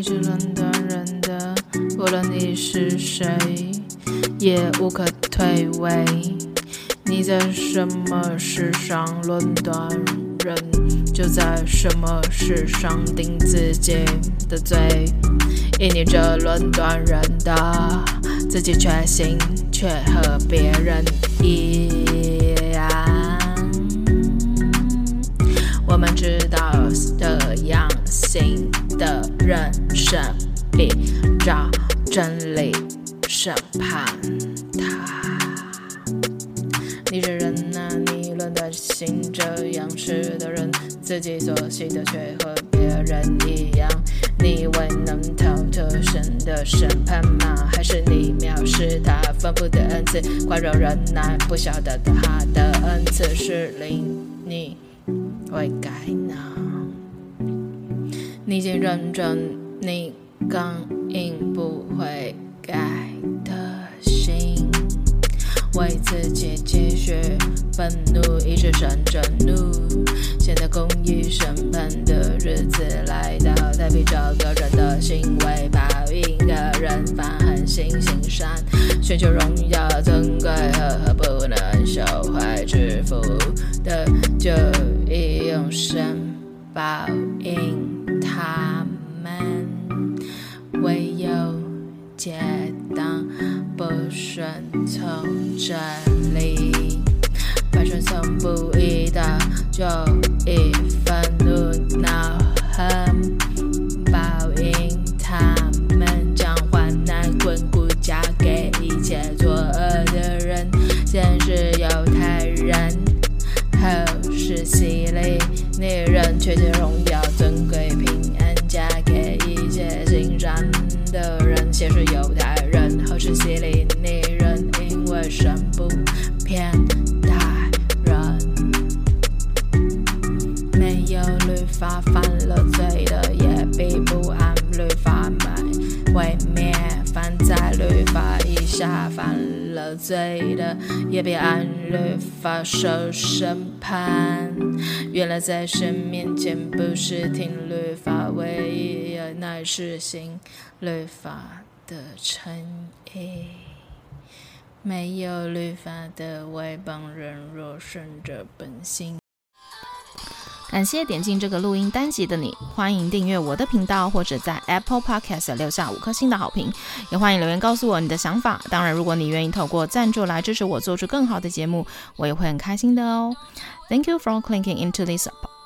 一直论断人的，无论你是谁，也无可退位。你在什么事上论断人，就在什么事上定自己的罪。以你这论断人的，自己却行，却和别人一样。我们知道的样行的人生，必照真理审判他。你这人呐、啊，你论断行这样事的人，自己所行的却和别人一样。你以为能逃脱神的审判吗？还是你藐视他丰富的恩赐？宽容忍耐，不晓得他的恩赐是令你悔改呢？你已经认真你刚硬不悔改的心，为自己积蓄愤怒，一直生着怒。现在公益审判的日子来到，太平这个人的行为，报应个人发狠心行善，寻求荣耀尊贵和不能朽坏之福的就以永生报应顺从真理，不顺从不义的就以愤怒恼恨报应他们，将患难困苦加给一切作恶的人，先是犹太人，后是希利尼人，却将荣耀神不偏待人。没有律法犯了罪的，也必不按律法来毁灭；犯在律法以下犯了罪的，也必按律法受审判。原来在神面前，不是听律法唯一，乃是行律法的诚意。没有律法的外邦人，若顺着本心。感谢点进这个录音单集的你，欢迎订阅我的频道，或者在 Apple Podcast 留下五颗星的好评，也欢迎留言告诉我你的想法。当然，如果你愿意透过赞助来支持我做出更好的节目，我也会很开心的哦。Thank you for clicking into this